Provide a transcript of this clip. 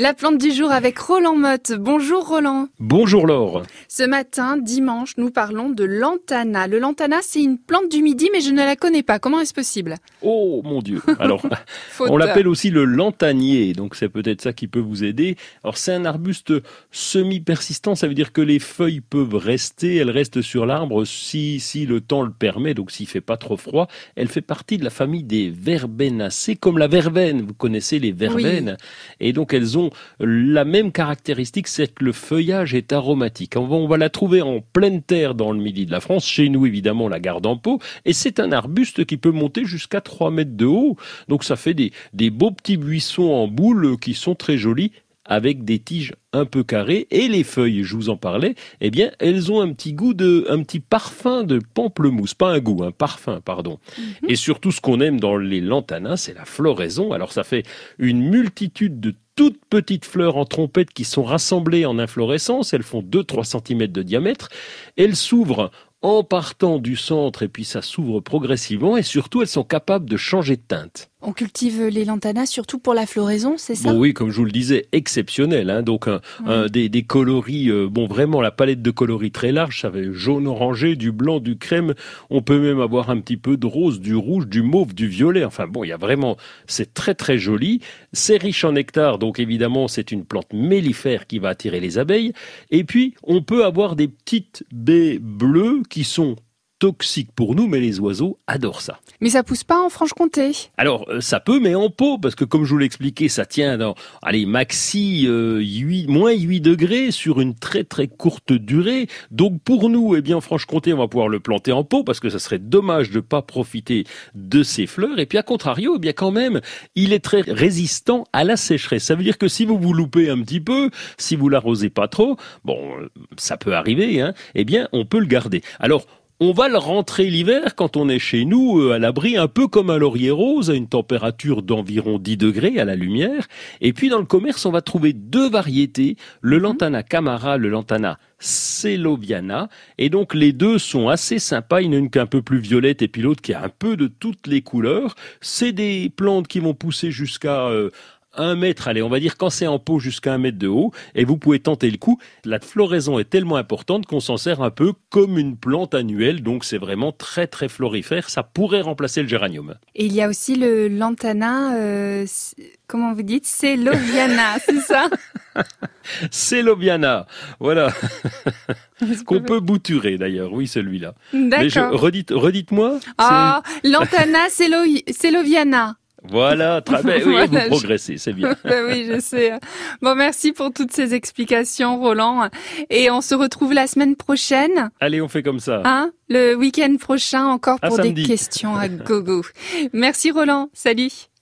La plante du jour avec Roland Motte. Bonjour Roland. Bonjour Laure. Ce matin, dimanche, nous parlons de lantana. Le lantana, c'est une plante du midi, mais je ne la connais pas. Comment est-ce possible? Oh mon Dieu. Alors, on l'appelle aussi le lantanier, donc c'est peut-être ça qui peut vous aider. Alors c'est un arbuste semi-persistant, ça veut dire que les feuilles peuvent rester, elles restent sur l'arbre si si le temps le permet, donc s'il fait pas trop froid. Elle fait partie de la famille des verbenacées, comme la verveine. Vous connaissez les verveines, et donc elles ont la même caractéristique, c'est que le feuillage est aromatique. On va, la trouver en pleine terre dans le midi de la France. Chez nous, évidemment, la garde en pot. Et c'est un arbuste qui peut monter jusqu'à 3 mètres de haut. Donc ça fait des, des beaux petits buissons en boule qui sont très jolis avec des tiges un peu carrées et les feuilles, je vous en parlais, eh bien, elles ont un petit goût de, un petit parfum de pamplemousse, pas un goût, un parfum, pardon. Mhm. Et surtout, ce qu'on aime dans les lantanins, c'est la floraison. Alors, ça fait une multitude de toutes petites fleurs en trompette qui sont rassemblées en inflorescence. Elles font 2-3 cm de diamètre. Elles s'ouvrent en partant du centre et puis ça s'ouvre progressivement et surtout elles sont capables de changer de teinte. On cultive les lantanas surtout pour la floraison, c'est ça? Oui, comme je vous le disais, exceptionnel. Hein. donc un, des, des, coloris, euh, bon vraiment la palette de coloris très large, ça va jaune orangé, du blanc, du crème. On peut même avoir un petit peu de rose, du rouge, du mauve, du violet. Enfin bon, il y a vraiment, c'est très très joli. C'est riche en nectar, donc évidemment c'est une plante mellifère qui va attirer les abeilles. Et puis on peut avoir des petites baies bleues qui sont toxiques pour nous, mais les oiseaux adorent ça. Mais ça pousse pas en Franche-Comté Alors, euh, ça peut, mais en pot, parce que comme je vous l'expliquais, ça tient dans, allez, maxi euh, 8, moins 8 degrés sur une très très courte durée. Donc pour nous, eh bien, en Franche-Comté, on va pouvoir le planter en pot, parce que ça serait dommage de pas profiter de ses fleurs. Et puis à contrario, eh bien quand même, il est très résistant à la sécheresse. Ça veut dire que si vous vous loupez un petit peu, si vous l'arrosez pas trop, bon, ça peut arriver, hein, eh bien, on peut le garder. Alors, on va le rentrer l'hiver quand on est chez nous euh, à l'abri, un peu comme un laurier rose, à une température d'environ 10 degrés à la lumière. Et puis dans le commerce, on va trouver deux variétés, le mhm. lantana camara, le lantana celoviana. Et donc les deux sont assez sympas. Il y en a une qui est un peu plus violette et puis l'autre qui a un peu de toutes les couleurs. C'est des plantes qui vont pousser jusqu'à euh, un mètre, allez, on va dire quand c'est en pot jusqu'à un mètre de haut, et vous pouvez tenter le coup. La floraison est tellement importante qu'on s'en sert un peu comme une plante annuelle, donc c'est vraiment très très florifère. Ça pourrait remplacer le géranium. Et il y a aussi le lantana, euh, comment vous dites, c'est l'oviana, c'est ça? C'est l'oviana, voilà. Qu'on peut bouturer d'ailleurs, oui celui-là. D'accord. Redites, redites-moi. Ah, lantana, c'est l'oviana. Voilà, très bien. Oui, vous progressez, c'est bien. Ben oui, je sais. Bon, merci pour toutes ces explications, Roland. Et on se retrouve la semaine prochaine. Allez, on fait comme ça. Hein Le week-end prochain, encore pour des questions à gogo. Merci, Roland. Salut.